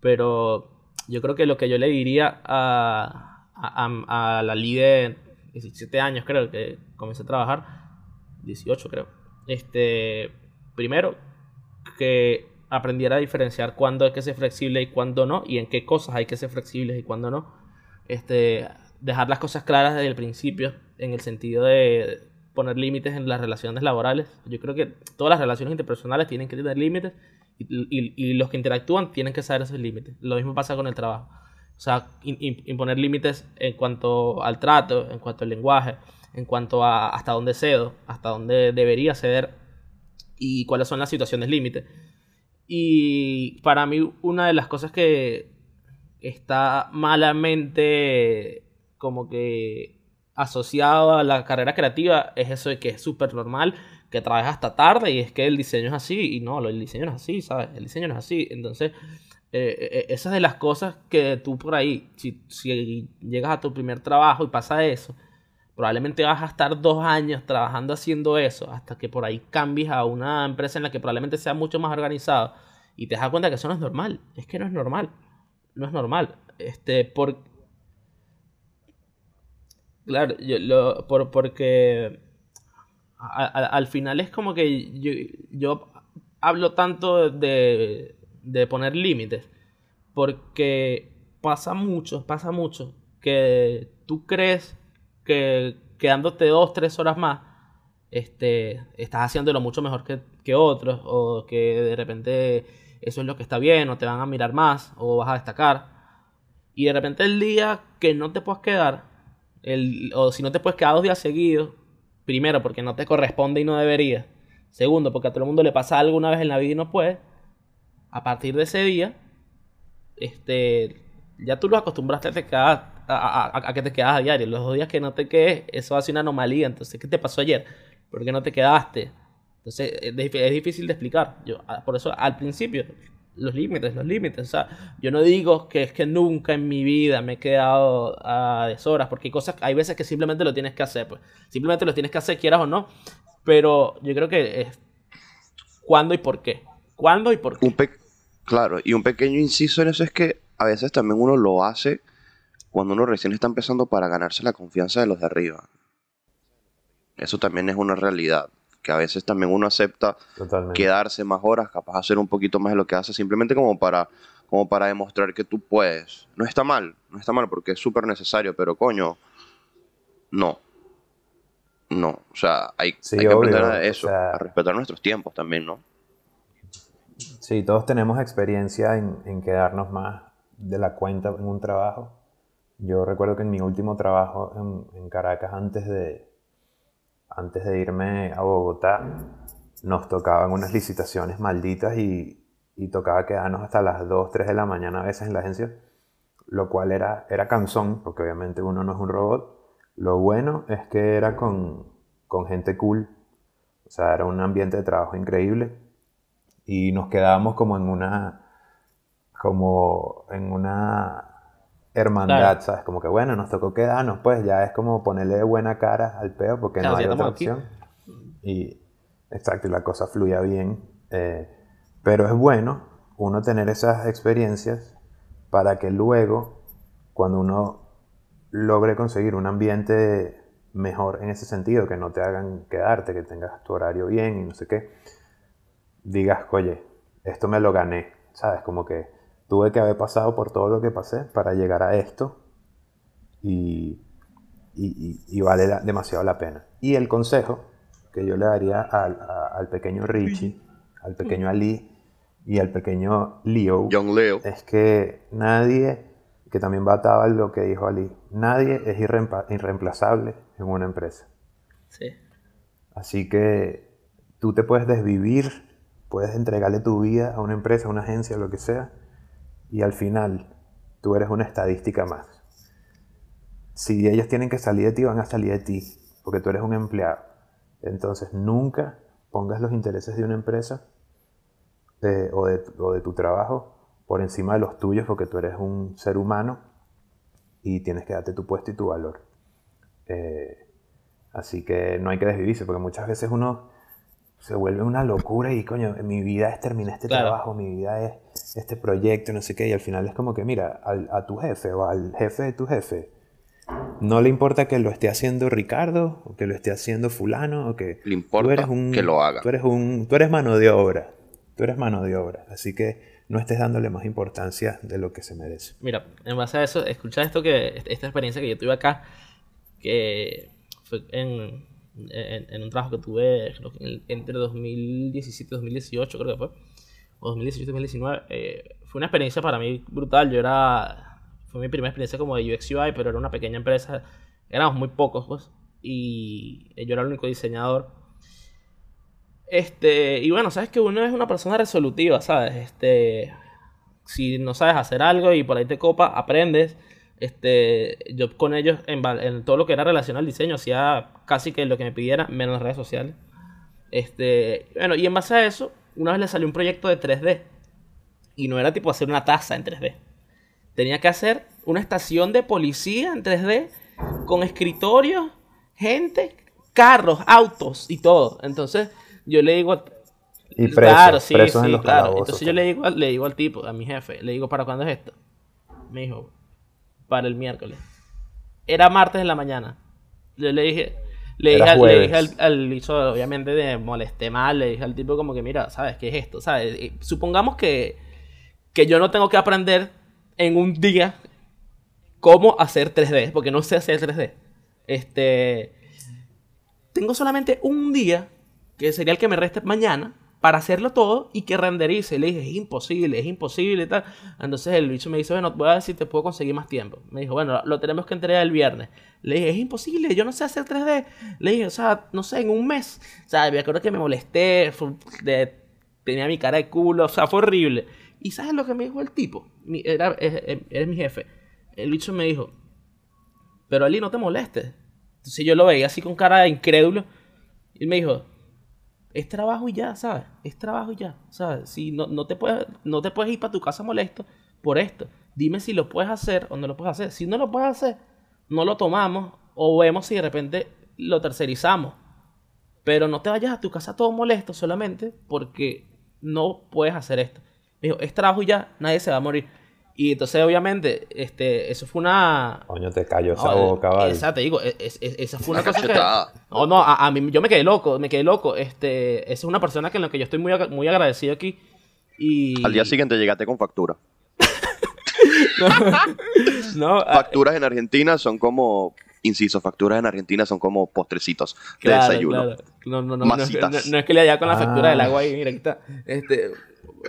Pero yo creo que lo que yo le diría a, a, a la líder 17 años creo que comencé a trabajar, 18 creo. Este, primero, que aprendiera a diferenciar cuándo hay que ser flexible y cuándo no, y en qué cosas hay que ser flexibles y cuándo no. Este, dejar las cosas claras desde el principio, en el sentido de poner límites en las relaciones laborales. Yo creo que todas las relaciones interpersonales tienen que tener límites y, y, los que interactúan tienen que saber esos límites. Lo mismo pasa con el trabajo. O sea, imponer límites en cuanto al trato, en cuanto al lenguaje, en cuanto a hasta dónde cedo, hasta dónde debería ceder y cuáles son las situaciones límite. Y para mí una de las cosas que está malamente como que asociado a la carrera creativa es eso de que es súper normal que trabajes hasta tarde y es que el diseño es así y no, el diseño no es así, ¿sabes? El diseño no es así. Entonces, eh, eh, esas de las cosas que tú por ahí, si, si llegas a tu primer trabajo y pasa eso, probablemente vas a estar dos años trabajando haciendo eso hasta que por ahí cambies a una empresa en la que probablemente sea mucho más organizado y te das cuenta que eso no es normal. Es que no es normal. No es normal. Este, por... Claro, yo, por, porque al final es como que yo, yo hablo tanto de, de poner límites. Porque pasa mucho, pasa mucho que tú crees que quedándote dos, tres horas más, este, estás haciéndolo mucho mejor que, que otros, o que de repente eso es lo que está bien, o te van a mirar más, o vas a destacar. Y de repente el día que no te puedas quedar, el, o si no te puedes quedar dos días seguidos, primero porque no te corresponde y no debería, segundo porque a todo el mundo le pasa algo una vez en la vida y no puede, a partir de ese día, este, ya tú lo acostumbraste a, te a, que te quedas a diario. Los dos días que no te quedes, eso hace una anomalía. Entonces, ¿qué te pasó ayer? ¿Por qué no te quedaste? Entonces, es, difícil de explicar. Yo, por eso, al principio, los límites, los límites. O sea, yo no digo que es que nunca en mi vida me he quedado a deshoras, porque hay cosas, hay veces que simplemente lo tienes que hacer, pues. Simplemente lo tienes que hacer, quieras o no. Pero yo creo que es cuándo y por qué. ¿Cuándo y por qué? Claro, y un pequeño inciso en eso es que a veces también uno lo hace cuando uno recién está empezando para ganarse la confianza de los de arriba. Eso también es una realidad, que a veces también uno acepta quedarse más horas, capaz hacer un poquito más de lo que hace, simplemente como para, como para demostrar que tú puedes. No está mal, no está mal porque es súper necesario, pero coño, no. No, o sea, hay, que aprender a eso, a respetar nuestros tiempos también, ¿no? Sí, todos tenemos experiencia en, quedarnos más de la cuenta en un trabajo. Yo recuerdo que en mi último trabajo en, Caracas, antes de, antes de irme a Bogotá, nos tocaban unas licitaciones malditas y, tocaba quedarnos hasta las 2, 3 de la mañana a veces en la agencia, lo cual era, era cansón, porque obviamente uno no es un robot. Lo bueno es que era con, con gente cool, o sea, era un ambiente de trabajo increíble y nos quedábamos como en una como en una hermandad, ¿sabes? Como que bueno, nos tocó quedarnos, pues ya es como ponerle buena cara al peo porque no hay otra opción. Y exacto, y la cosa fluía bien. Eh, pero es bueno uno tener esas experiencias para que luego, cuando uno logre conseguir un ambiente mejor en ese sentido, que no te hagan quedarte, que tengas tu horario bien y no sé qué, digas, oye, esto me lo gané, ¿sabes? Como que tuve que haber pasado por todo lo que pasé para llegar a esto y, y, vale demasiado la pena. Y el consejo que yo le daría al, pequeño Richie, al pequeño Ali y al pequeño Leo, Leo, es que nadie, que también va atado a lo que dijo Ali, nadie es irreemplazable en una empresa. Sí. Así que tú te puedes desvivir Puedes entregarle tu vida a una empresa, a una agencia, lo que sea, y al final tú eres una estadística más. Si ellos tienen que salir de ti, van a salir de ti, porque tú eres un empleado. Entonces nunca pongas los intereses de una empresa o, de, o de tu trabajo por encima de los tuyos, porque tú eres un ser humano y tienes que darte tu puesto y tu valor. Eh, así que no hay que desvivirse, porque muchas veces uno se vuelve una locura y coño, mi vida es terminar este trabajo, mi vida es este proyecto, no sé qué, y al final es como que mira, a tu jefe o al jefe de tu jefe, no le importa que lo esté haciendo Ricardo o que lo esté haciendo fulano o que le importa eres un, que lo haga. Tú eres un tú eres mano de obra. Tú eres mano de obra, así que no estés dándole más importancia de lo que se merece. Mira, en base a eso, escucha esto que esta experiencia que yo tuve acá que fue en, en, un trabajo que tuve entre 2017 y 2018 creo que fue o 2018 2019 eh, fue una experiencia para mí brutal yo era fue mi primera experiencia como de UX UI, pero era una pequeña empresa, éramos muy pocos, pues, y yo era el único diseñador. Este, y bueno, sabes que uno es una persona resolutiva, ¿sabes? Este, si no sabes hacer algo y por ahí te copa, aprendes. Este, yo con ellos en, en todo lo que era relacionado al diseño hacía casi que lo que me pidiera, menos redes sociales. Este, bueno, y en base a eso, una vez le salió un proyecto de 3D. Y no era tipo hacer una taza en 3D. Tenía que hacer una estación de policía en 3D con escritorios, gente, carros, autos y todo. Entonces yo le digo... Y claro, sí, sí, claro. Entonces yo le digo, le digo al tipo, a mi jefe, le digo, ¿para cuándo es esto? Me dijo, para el miércoles. Era martes en la mañana. Yo le dije, le dije, al, le dije al, hizo, obviamente de molesté mal, le dije al tipo como que, mira, ¿sabes qué es esto? ¿Sabes? Supongamos que, que yo no tengo que aprender en un día cómo hacer 3D, porque no sé hacer 3D. Este, tengo solamente un día, que sería el que me reste mañana, para hacerlo todo y que renderice. Le dije, es imposible, es imposible y tal. Entonces el bicho me dice, bueno, voy a ver si te puedo conseguir más tiempo. Me dijo, bueno, lo tenemos que entregar el viernes. Le dije, es imposible, yo no sé hacer 3D. Le dije, o sea, no sé, en un mes. O sea, me acuerdo que me molesté, tenía mi cara de culo, o sea, fue horrible. ¿Y sabes lo que me dijo el tipo? era, es, mi jefe. El bicho me dijo, pero Ali, no te molestes. Entonces yo lo veía así con cara de incrédulo. Y me dijo, es trabajo y ya, ¿sabes? Es trabajo y ya, ¿sabes? Si no, no, te puedes, no te puedes ir para tu casa molesto por esto. Dime si lo puedes hacer o no lo puedes hacer. Si no lo puedes hacer, no lo tomamos o vemos si de repente lo tercerizamos. Pero no te vayas a tu casa todo molesto solamente porque no puedes hacer esto dijo, es trabajo y ya, nadie se va a morir. Y entonces, obviamente, este, eso fue una. Coño, te cayó esa boca, vale. Esa te digo, esa fue una cosa que. No, no, a, mí yo me quedé loco, me quedé loco. Este, esa es una persona que en la que yo estoy muy, muy agradecido aquí. Y... Al día siguiente llegaste con factura. no, Facturas en Argentina son como inciso, facturas en Argentina son como postrecitos de desayuno. No, no, no, no, es, que le haya con la factura del ah. agua ahí, mira, aquí está. Este,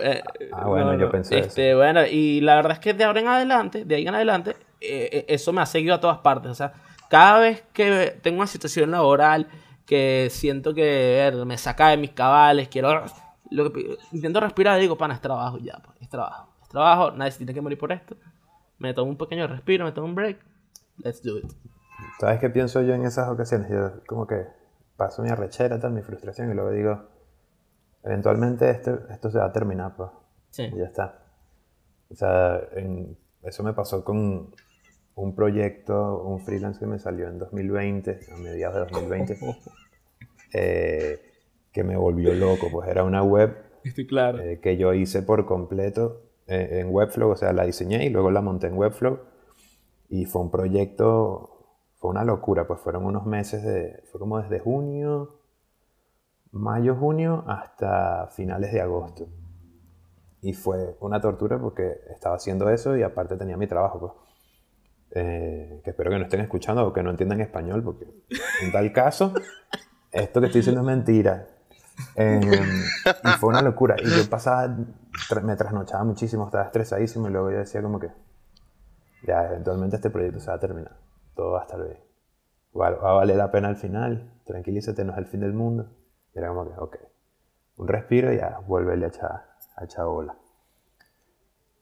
eh, ah, bueno, yo pensé este, Bueno, y la verdad es que de ahora en adelante, de ahí en adelante, eh, eh, eso me ha seguido a todas partes. O sea, cada vez que tengo una situación laboral que siento que me saca de mis cabales, quiero. Lo que, intento respirar y digo, pana, es trabajo ya, pues, es trabajo. Es trabajo, nadie se tiene que morir por esto. Me tomo un pequeño respiro, me tomo un break. Let's do it. ¿Sabes qué pienso yo en esas ocasiones? Yo como que paso mi arrechera, tal, mi frustración y luego digo, eventualmente esto, esto se va a terminar, pues. Sí. Y ya está. O sea, eso me pasó con un proyecto, un freelance que me salió en 2020, a mediados de 2020, eh, que me volvió loco, pues era una web Estoy claro. Eh, que yo hice por completo eh, en Webflow, o sea, la diseñé y luego la monté en Webflow y fue un proyecto, fue una locura, pues fueron unos meses de, fue como desde junio mayo, junio hasta finales de agosto. Y fue una tortura porque estaba haciendo eso y aparte tenía mi trabajo. Pues. Eh, que espero que no estén escuchando o que no entiendan español, porque en tal caso, esto que estoy diciendo es mentira. Em, y fue una locura. Y yo pasaba, me trasnochaba muchísimo, estaba estresadísimo y luego yo decía como que, ya, eventualmente este proyecto se va a terminar. Todo va a estar bien. Va, va a valer la pena al final. Tranquilízate, no es el fin del mundo era como que, ok, un respiro y ya, vuelve a echar, a echar bola.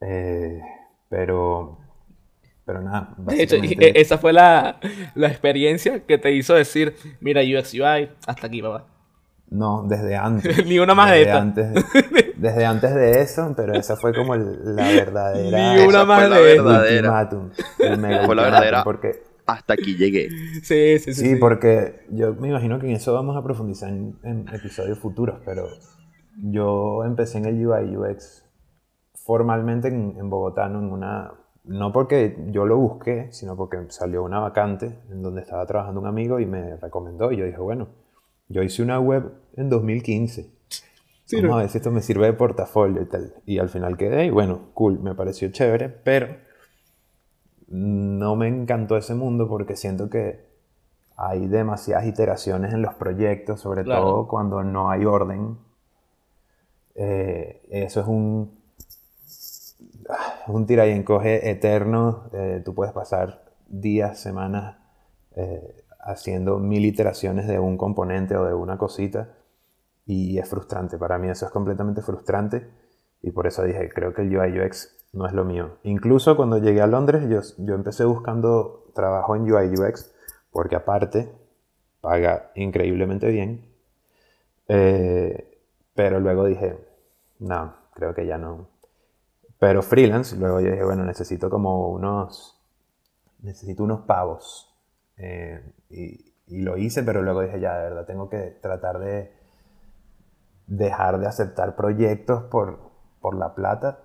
Eh, pero, pero nada. De hecho, e, esa fue la, la, experiencia que te hizo decir, mira UX UI, hasta aquí, papá. No, desde antes. Ni una más de esta. Antes, desde antes de eso, pero esa fue como la verdadera. Ni una más de el ultimátum. El mega fue la verdadera. Porque, hasta aquí llegué. Sí, sí, sí, sí. porque yo me imagino que en eso vamos a profundizar en, episodios futuros, pero yo empecé en el UI UX formalmente en, en Bogotá, ¿no? en una no porque yo lo busqué, sino porque salió una vacante en donde estaba trabajando un amigo y me recomendó. Y yo dije, bueno, yo hice una web en 2015. Vamos a ver si esto me sirve de portafolio y tal. Y al final quedé y bueno, cool, me pareció chévere, pero no me encantó ese mundo porque siento que hay demasiadas iteraciones en los proyectos, sobre todo cuando no hay orden. Eh, eso es un un tira y encoge eterno. Eh, tú puedes pasar días, semanas eh, haciendo mil iteraciones de un componente o de una cosita y es frustrante. Para mí eso es completamente frustrante y por eso dije, creo que el UI UX no es lo mío. Incluso cuando llegué a Londres, yo, yo empecé buscando trabajo en UI UX porque aparte paga increíblemente bien. Eh, pero luego dije, no, creo que ya no, pero freelance, luego yo dije, bueno, necesito como unos, necesito unos pavos. Eh, y, lo hice, pero luego dije, ya, de verdad, tengo que tratar de dejar de aceptar proyectos por, por la plata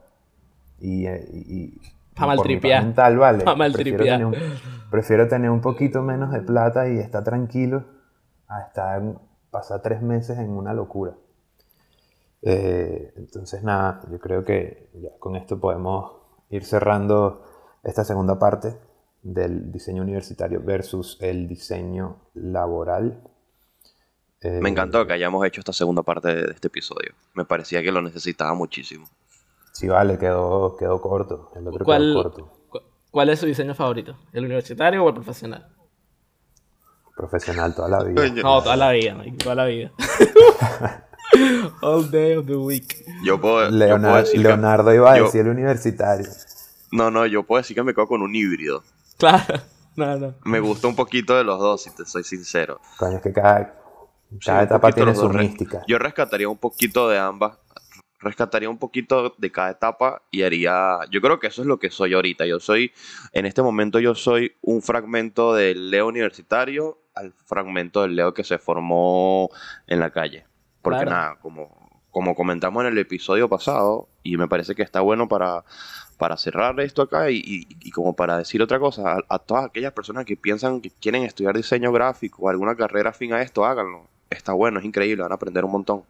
y, eh, y, para maltripear. vale. prefiero, tener un, prefiero tener un poquito menos de plata y estar tranquilo a estar, pasar tres meses en una locura. Eh, entonces, nada, yo creo que ya con esto podemos ir cerrando esta segunda parte del diseño universitario versus el diseño laboral. Me encantó que hayamos hecho esta segunda parte de este episodio. Me parecía que lo necesitaba muchísimo. Sí, vale, quedó, quedó corto. El otro ¿Cuál, quedó corto. ¿Cuál es su diseño favorito? ¿El universitario o el profesional? Profesional toda la vida. No, toda la vida, toda la vida. All day of the week. Yo puedo, Leonardo, iba a decir el universitario. No, no, yo puedo decir que me quedo con un híbrido. Claro, no, no. Me gusta un poquito de los dos, si te soy sincero. Coño, es que cada, etapa tiene su mística. Yo rescataría un poquito de ambas. Rescataría un poquito de cada etapa y haría. Yo creo que eso es lo que soy ahorita. Yo soy. En este momento, yo soy un fragmento del Leo universitario al fragmento del Leo que se formó en la calle. Porque nada, como, como comentamos en el episodio pasado, y me parece que está bueno para, para cerrar esto acá y, como para decir otra cosa, a, todas aquellas personas que piensan que quieren estudiar diseño gráfico o alguna carrera afín a esto, háganlo. Está bueno, es increíble, van a aprender un montón.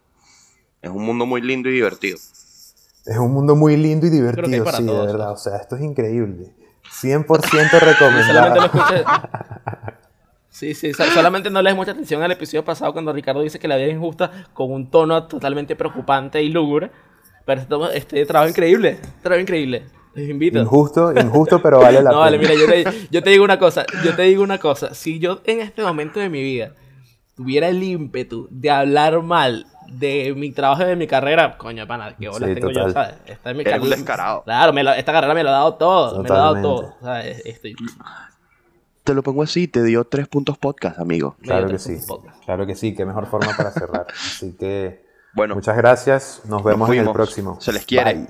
Es un mundo muy lindo y divertido. Es un mundo muy lindo y divertido, sí, de verdad. O sea, esto es increíble. 100% recomendado. Sí, sí, solamente no le des mucha atención al episodio pasado cuando Ricardo dice que la vida es injusta con un tono totalmente preocupante y lúgubre. Pero este, este trabajo increíble, trabajo increíble. Les invito. Injusto, injusto, pero vale la pena. No, vale, mira, yo te, yo te digo una cosa, yo te digo una cosa. Si yo en este momento de mi vida tuviera el ímpetu de hablar mal de mi trabajo y de mi carrera, coño, pana, qué bolas tengo yo, ¿sabes? Esta es mi carrera. descarado. Claro, esta carrera me lo ha dado todo, me lo ha dado todo, ¿sabes? Estoy te lo pongo así, te dio tres puntos podcast, amigo. Claro que sí. Claro que sí, qué mejor forma para cerrar. Así que, bueno, muchas gracias. Nos vemos en el próximo. Se les quiere.